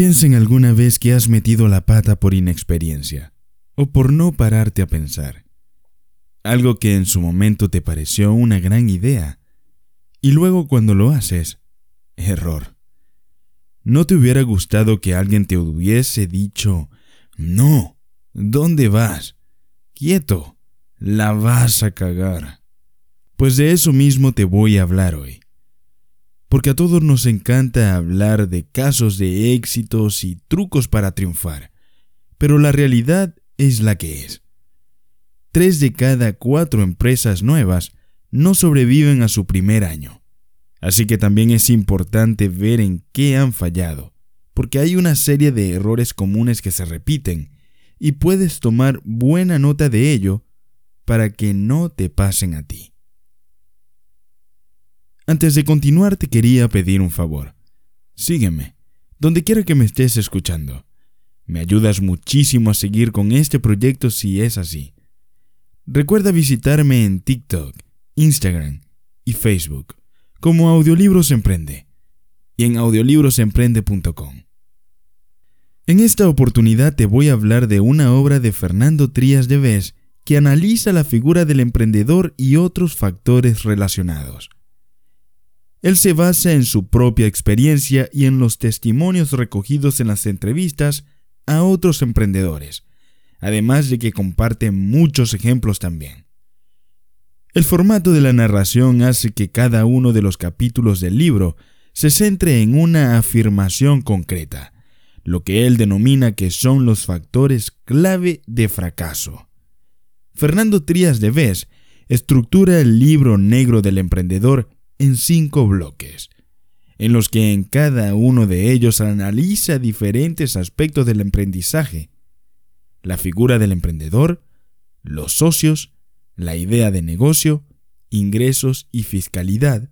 Piensa en alguna vez que has metido la pata por inexperiencia o por no pararte a pensar. Algo que en su momento te pareció una gran idea y luego cuando lo haces, error. ¿No te hubiera gustado que alguien te hubiese dicho, no, ¿dónde vas? Quieto, la vas a cagar. Pues de eso mismo te voy a hablar hoy porque a todos nos encanta hablar de casos de éxitos y trucos para triunfar, pero la realidad es la que es. Tres de cada cuatro empresas nuevas no sobreviven a su primer año, así que también es importante ver en qué han fallado, porque hay una serie de errores comunes que se repiten, y puedes tomar buena nota de ello para que no te pasen a ti. Antes de continuar te quería pedir un favor. Sígueme, donde quiera que me estés escuchando. Me ayudas muchísimo a seguir con este proyecto si es así. Recuerda visitarme en TikTok, Instagram y Facebook como Audiolibros Emprende y en audiolibrosemprende.com. En esta oportunidad te voy a hablar de una obra de Fernando Trías de Vez que analiza la figura del emprendedor y otros factores relacionados. Él se basa en su propia experiencia y en los testimonios recogidos en las entrevistas a otros emprendedores, además de que comparte muchos ejemplos también. El formato de la narración hace que cada uno de los capítulos del libro se centre en una afirmación concreta, lo que él denomina que son los factores clave de fracaso. Fernando Trías de Vez estructura el libro negro del emprendedor en cinco bloques, en los que en cada uno de ellos analiza diferentes aspectos del emprendizaje, la figura del emprendedor, los socios, la idea de negocio, ingresos y fiscalidad,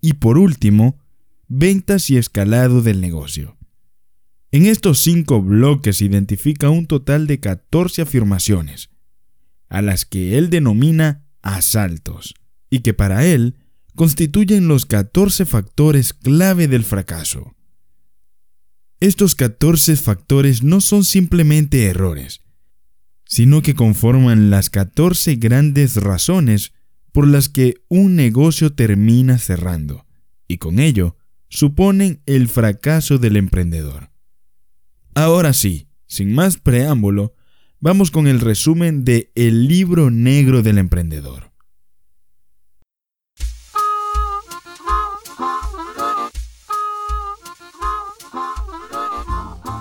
y por último, ventas y escalado del negocio. En estos cinco bloques identifica un total de 14 afirmaciones, a las que él denomina asaltos, y que para él constituyen los 14 factores clave del fracaso. Estos 14 factores no son simplemente errores, sino que conforman las 14 grandes razones por las que un negocio termina cerrando, y con ello suponen el fracaso del emprendedor. Ahora sí, sin más preámbulo, vamos con el resumen de El libro negro del emprendedor.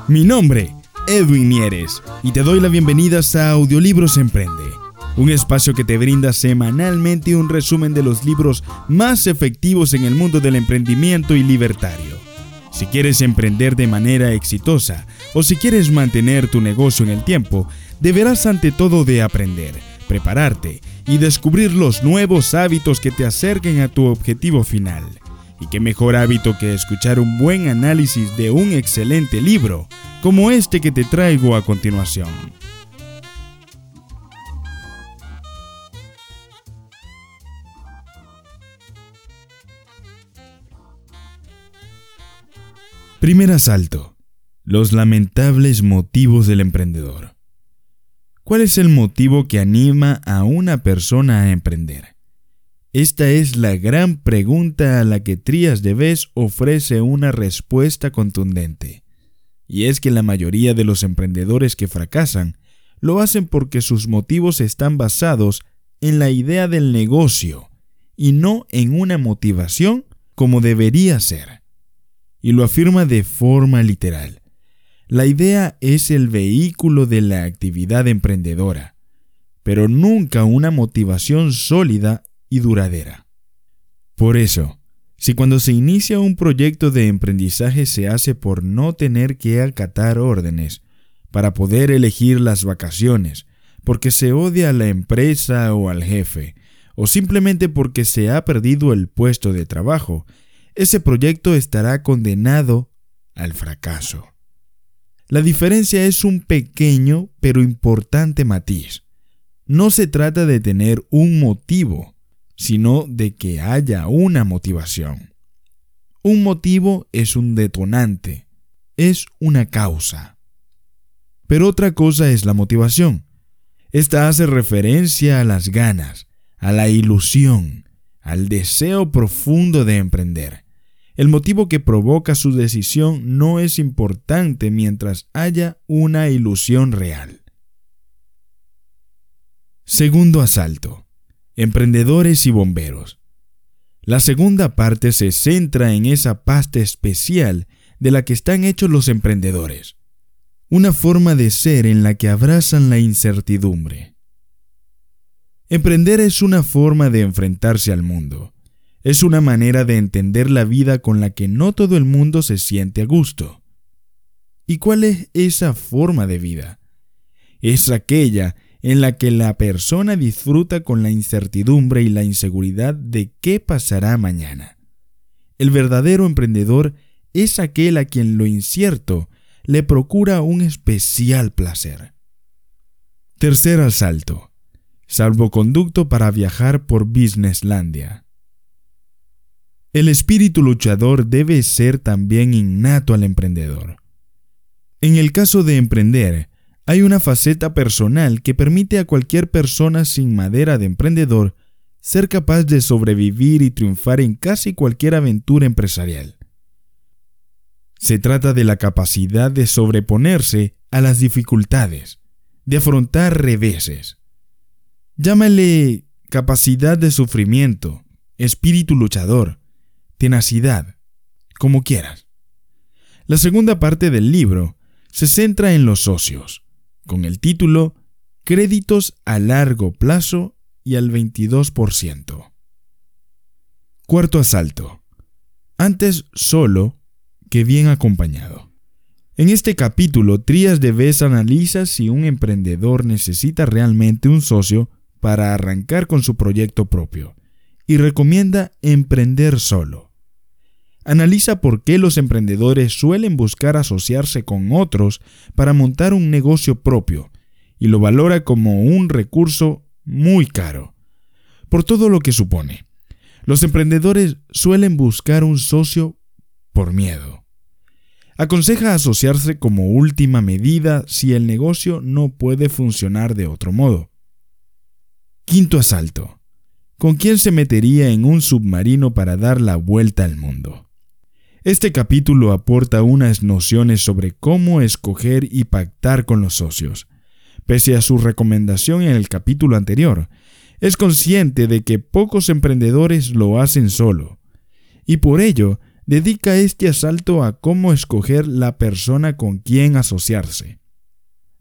Mi nombre, Edwin Mieres, y te doy la bienvenida a Audiolibros Emprende, un espacio que te brinda semanalmente un resumen de los libros más efectivos en el mundo del emprendimiento y libertario. Si quieres emprender de manera exitosa o si quieres mantener tu negocio en el tiempo, deberás ante todo de aprender, prepararte y descubrir los nuevos hábitos que te acerquen a tu objetivo final. Y qué mejor hábito que escuchar un buen análisis de un excelente libro, como este que te traigo a continuación. Primer asalto. Los lamentables motivos del emprendedor. ¿Cuál es el motivo que anima a una persona a emprender? Esta es la gran pregunta a la que Trías de Vez ofrece una respuesta contundente. Y es que la mayoría de los emprendedores que fracasan lo hacen porque sus motivos están basados en la idea del negocio y no en una motivación como debería ser. Y lo afirma de forma literal. La idea es el vehículo de la actividad emprendedora, pero nunca una motivación sólida duradera. Por eso, si cuando se inicia un proyecto de emprendizaje se hace por no tener que acatar órdenes, para poder elegir las vacaciones, porque se odia a la empresa o al jefe, o simplemente porque se ha perdido el puesto de trabajo, ese proyecto estará condenado al fracaso. La diferencia es un pequeño pero importante matiz. No se trata de tener un motivo, sino de que haya una motivación. Un motivo es un detonante, es una causa. Pero otra cosa es la motivación. Esta hace referencia a las ganas, a la ilusión, al deseo profundo de emprender. El motivo que provoca su decisión no es importante mientras haya una ilusión real. Segundo asalto. Emprendedores y bomberos. La segunda parte se centra en esa pasta especial de la que están hechos los emprendedores. Una forma de ser en la que abrazan la incertidumbre. Emprender es una forma de enfrentarse al mundo. Es una manera de entender la vida con la que no todo el mundo se siente a gusto. ¿Y cuál es esa forma de vida? Es aquella en la que la persona disfruta con la incertidumbre y la inseguridad de qué pasará mañana. El verdadero emprendedor es aquel a quien lo incierto le procura un especial placer. Tercer asalto. Salvoconducto para viajar por Businesslandia. El espíritu luchador debe ser también innato al emprendedor. En el caso de emprender, hay una faceta personal que permite a cualquier persona sin madera de emprendedor ser capaz de sobrevivir y triunfar en casi cualquier aventura empresarial. Se trata de la capacidad de sobreponerse a las dificultades, de afrontar reveses. Llámale capacidad de sufrimiento, espíritu luchador, tenacidad, como quieras. La segunda parte del libro se centra en los socios con el título Créditos a largo plazo y al 22%. Cuarto asalto. Antes solo que bien acompañado. En este capítulo, Trías de vez analiza si un emprendedor necesita realmente un socio para arrancar con su proyecto propio y recomienda emprender solo. Analiza por qué los emprendedores suelen buscar asociarse con otros para montar un negocio propio y lo valora como un recurso muy caro, por todo lo que supone. Los emprendedores suelen buscar un socio por miedo. Aconseja asociarse como última medida si el negocio no puede funcionar de otro modo. Quinto asalto. ¿Con quién se metería en un submarino para dar la vuelta al mundo? Este capítulo aporta unas nociones sobre cómo escoger y pactar con los socios. Pese a su recomendación en el capítulo anterior, es consciente de que pocos emprendedores lo hacen solo, y por ello dedica este asalto a cómo escoger la persona con quien asociarse,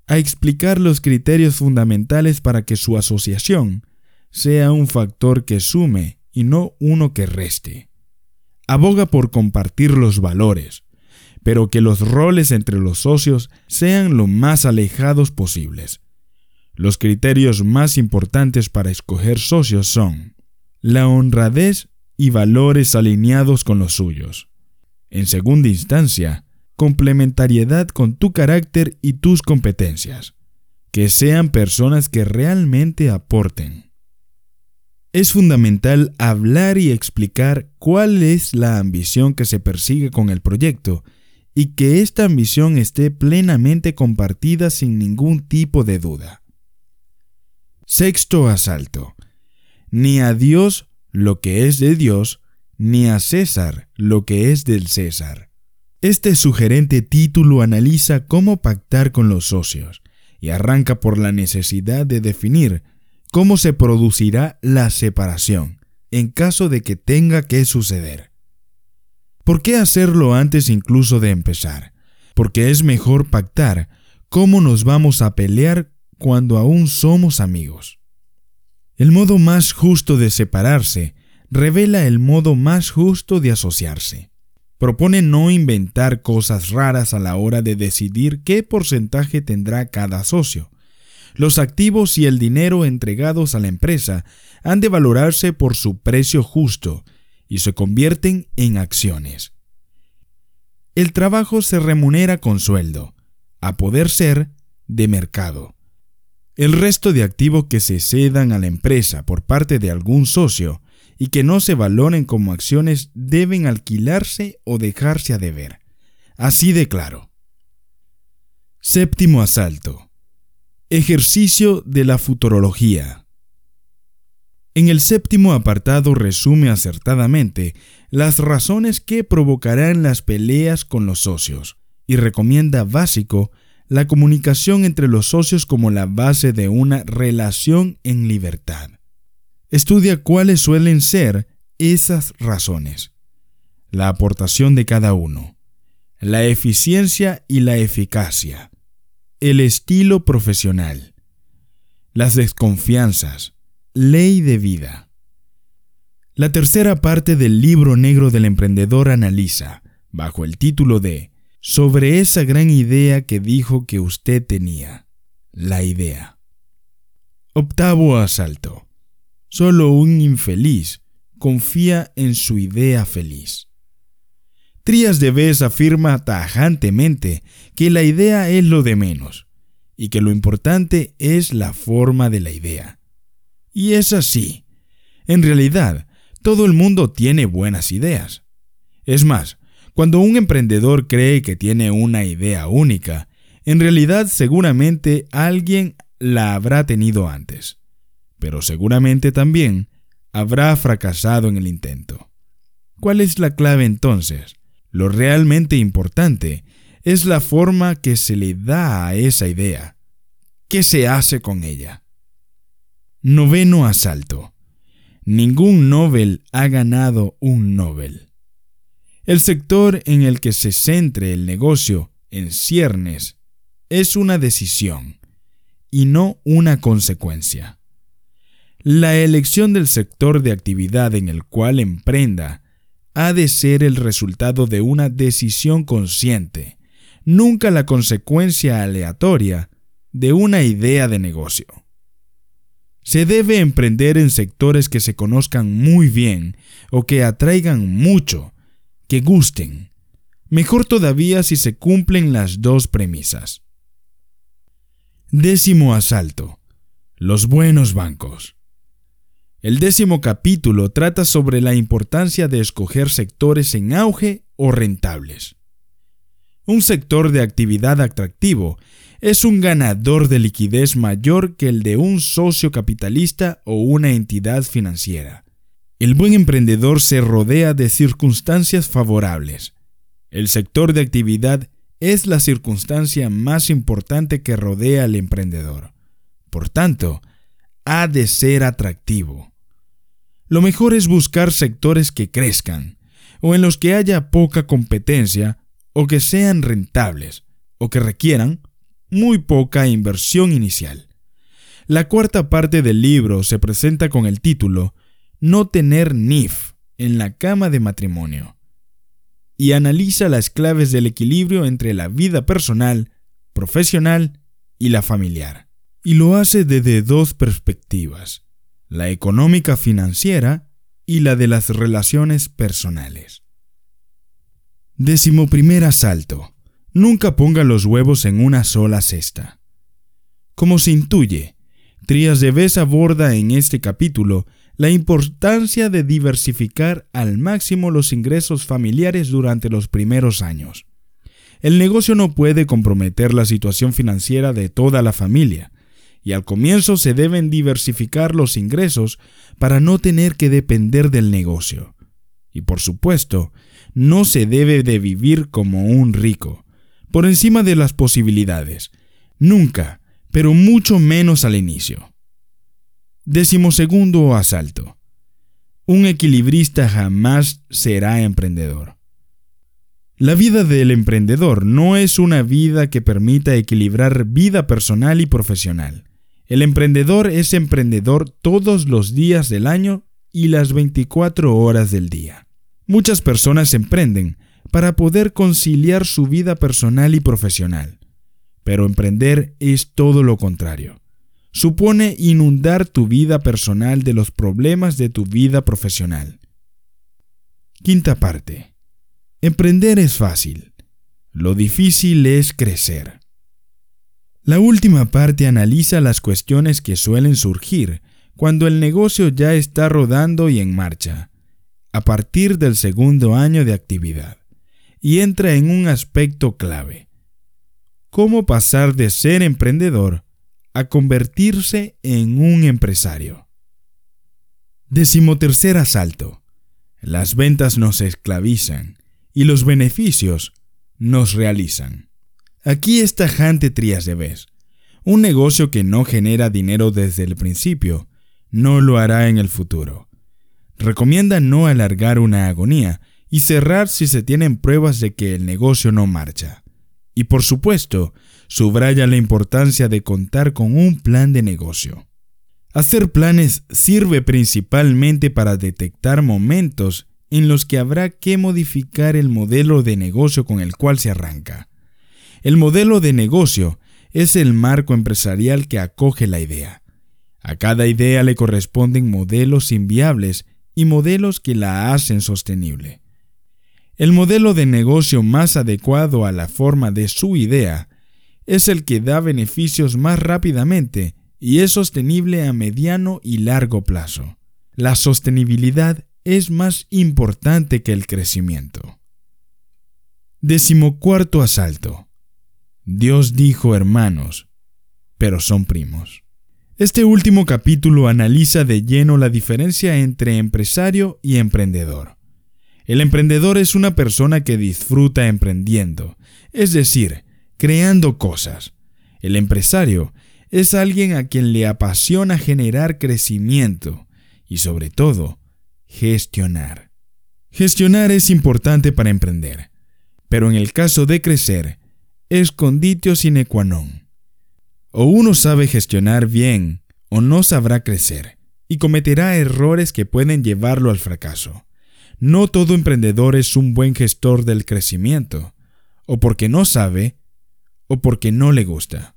a explicar los criterios fundamentales para que su asociación sea un factor que sume y no uno que reste aboga por compartir los valores, pero que los roles entre los socios sean lo más alejados posibles. Los criterios más importantes para escoger socios son la honradez y valores alineados con los suyos. En segunda instancia, complementariedad con tu carácter y tus competencias. Que sean personas que realmente aporten. Es fundamental hablar y explicar cuál es la ambición que se persigue con el proyecto y que esta ambición esté plenamente compartida sin ningún tipo de duda. Sexto asalto. Ni a Dios lo que es de Dios, ni a César lo que es del César. Este sugerente título analiza cómo pactar con los socios y arranca por la necesidad de definir cómo se producirá la separación en caso de que tenga que suceder. ¿Por qué hacerlo antes incluso de empezar? Porque es mejor pactar cómo nos vamos a pelear cuando aún somos amigos. El modo más justo de separarse revela el modo más justo de asociarse. Propone no inventar cosas raras a la hora de decidir qué porcentaje tendrá cada socio, los activos y el dinero entregados a la empresa han de valorarse por su precio justo y se convierten en acciones. El trabajo se remunera con sueldo, a poder ser de mercado. El resto de activos que se cedan a la empresa por parte de algún socio y que no se valoren como acciones deben alquilarse o dejarse a deber, así de claro. Séptimo asalto. Ejercicio de la futurología. En el séptimo apartado resume acertadamente las razones que provocarán las peleas con los socios y recomienda básico la comunicación entre los socios como la base de una relación en libertad. Estudia cuáles suelen ser esas razones, la aportación de cada uno, la eficiencia y la eficacia, el estilo profesional, las desconfianzas, ley de vida. La tercera parte del libro negro del emprendedor analiza, bajo el título de Sobre esa gran idea que dijo que usted tenía, la idea. Octavo asalto. Solo un infeliz confía en su idea feliz. Trías de Bes afirma tajantemente que la idea es lo de menos y que lo importante es la forma de la idea. Y es así. En realidad, todo el mundo tiene buenas ideas. Es más, cuando un emprendedor cree que tiene una idea única, en realidad seguramente alguien la habrá tenido antes, pero seguramente también habrá fracasado en el intento. ¿Cuál es la clave entonces? Lo realmente importante es la forma que se le da a esa idea. ¿Qué se hace con ella? Noveno asalto. Ningún Nobel ha ganado un Nobel. El sector en el que se centre el negocio en ciernes es una decisión y no una consecuencia. La elección del sector de actividad en el cual emprenda ha de ser el resultado de una decisión consciente, nunca la consecuencia aleatoria de una idea de negocio. Se debe emprender en sectores que se conozcan muy bien o que atraigan mucho, que gusten. Mejor todavía si se cumplen las dos premisas. Décimo asalto. Los buenos bancos. El décimo capítulo trata sobre la importancia de escoger sectores en auge o rentables. Un sector de actividad atractivo es un ganador de liquidez mayor que el de un socio capitalista o una entidad financiera. El buen emprendedor se rodea de circunstancias favorables. El sector de actividad es la circunstancia más importante que rodea al emprendedor. Por tanto, ha de ser atractivo. Lo mejor es buscar sectores que crezcan, o en los que haya poca competencia, o que sean rentables, o que requieran muy poca inversión inicial. La cuarta parte del libro se presenta con el título No tener NIF en la cama de matrimonio y analiza las claves del equilibrio entre la vida personal, profesional y la familiar. Y lo hace desde dos perspectivas la económica financiera y la de las relaciones personales. Décimo primer asalto. Nunca ponga los huevos en una sola cesta. Como se intuye, Trías de Bes aborda en este capítulo la importancia de diversificar al máximo los ingresos familiares durante los primeros años. El negocio no puede comprometer la situación financiera de toda la familia, y al comienzo se deben diversificar los ingresos para no tener que depender del negocio. Y por supuesto, no se debe de vivir como un rico, por encima de las posibilidades. Nunca, pero mucho menos al inicio. Decimosegundo asalto. Un equilibrista jamás será emprendedor. La vida del emprendedor no es una vida que permita equilibrar vida personal y profesional. El emprendedor es emprendedor todos los días del año y las 24 horas del día. Muchas personas emprenden para poder conciliar su vida personal y profesional, pero emprender es todo lo contrario. Supone inundar tu vida personal de los problemas de tu vida profesional. Quinta parte. Emprender es fácil. Lo difícil es crecer. La última parte analiza las cuestiones que suelen surgir cuando el negocio ya está rodando y en marcha, a partir del segundo año de actividad, y entra en un aspecto clave. ¿Cómo pasar de ser emprendedor a convertirse en un empresario? Decimotercer asalto. Las ventas nos esclavizan y los beneficios nos realizan. Aquí está Jante Trias de Vez. Un negocio que no genera dinero desde el principio, no lo hará en el futuro. Recomienda no alargar una agonía y cerrar si se tienen pruebas de que el negocio no marcha. Y por supuesto, subraya la importancia de contar con un plan de negocio. Hacer planes sirve principalmente para detectar momentos en los que habrá que modificar el modelo de negocio con el cual se arranca. El modelo de negocio es el marco empresarial que acoge la idea. A cada idea le corresponden modelos inviables y modelos que la hacen sostenible. El modelo de negocio más adecuado a la forma de su idea es el que da beneficios más rápidamente y es sostenible a mediano y largo plazo. La sostenibilidad es más importante que el crecimiento. Decimocuarto asalto. Dios dijo hermanos, pero son primos. Este último capítulo analiza de lleno la diferencia entre empresario y emprendedor. El emprendedor es una persona que disfruta emprendiendo, es decir, creando cosas. El empresario es alguien a quien le apasiona generar crecimiento y sobre todo, gestionar. Gestionar es importante para emprender, pero en el caso de crecer, es conditio sine qua non. O uno sabe gestionar bien o no sabrá crecer y cometerá errores que pueden llevarlo al fracaso. No todo emprendedor es un buen gestor del crecimiento, o porque no sabe, o porque no le gusta.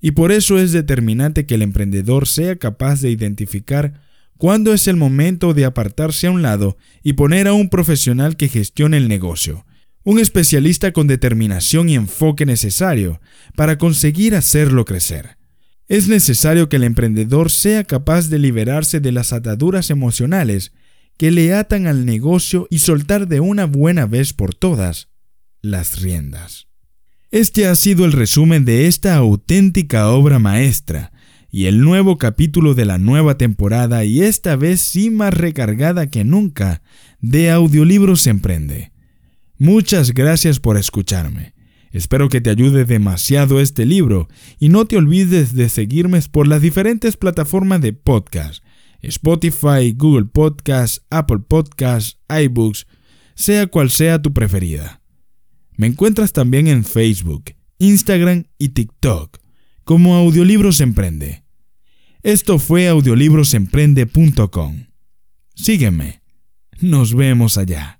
Y por eso es determinante que el emprendedor sea capaz de identificar cuándo es el momento de apartarse a un lado y poner a un profesional que gestione el negocio, un especialista con determinación y enfoque necesario para conseguir hacerlo crecer. Es necesario que el emprendedor sea capaz de liberarse de las ataduras emocionales que le atan al negocio y soltar de una buena vez por todas las riendas. Este ha sido el resumen de esta auténtica obra maestra y el nuevo capítulo de la nueva temporada y esta vez sí más recargada que nunca de Audiolibros Emprende. Muchas gracias por escucharme. Espero que te ayude demasiado este libro y no te olvides de seguirme por las diferentes plataformas de podcast, Spotify, Google Podcast, Apple Podcast, iBooks, sea cual sea tu preferida. Me encuentras también en Facebook, Instagram y TikTok como Audiolibros Emprende. Esto fue audiolibrosemprende.com. Sígueme. Nos vemos allá.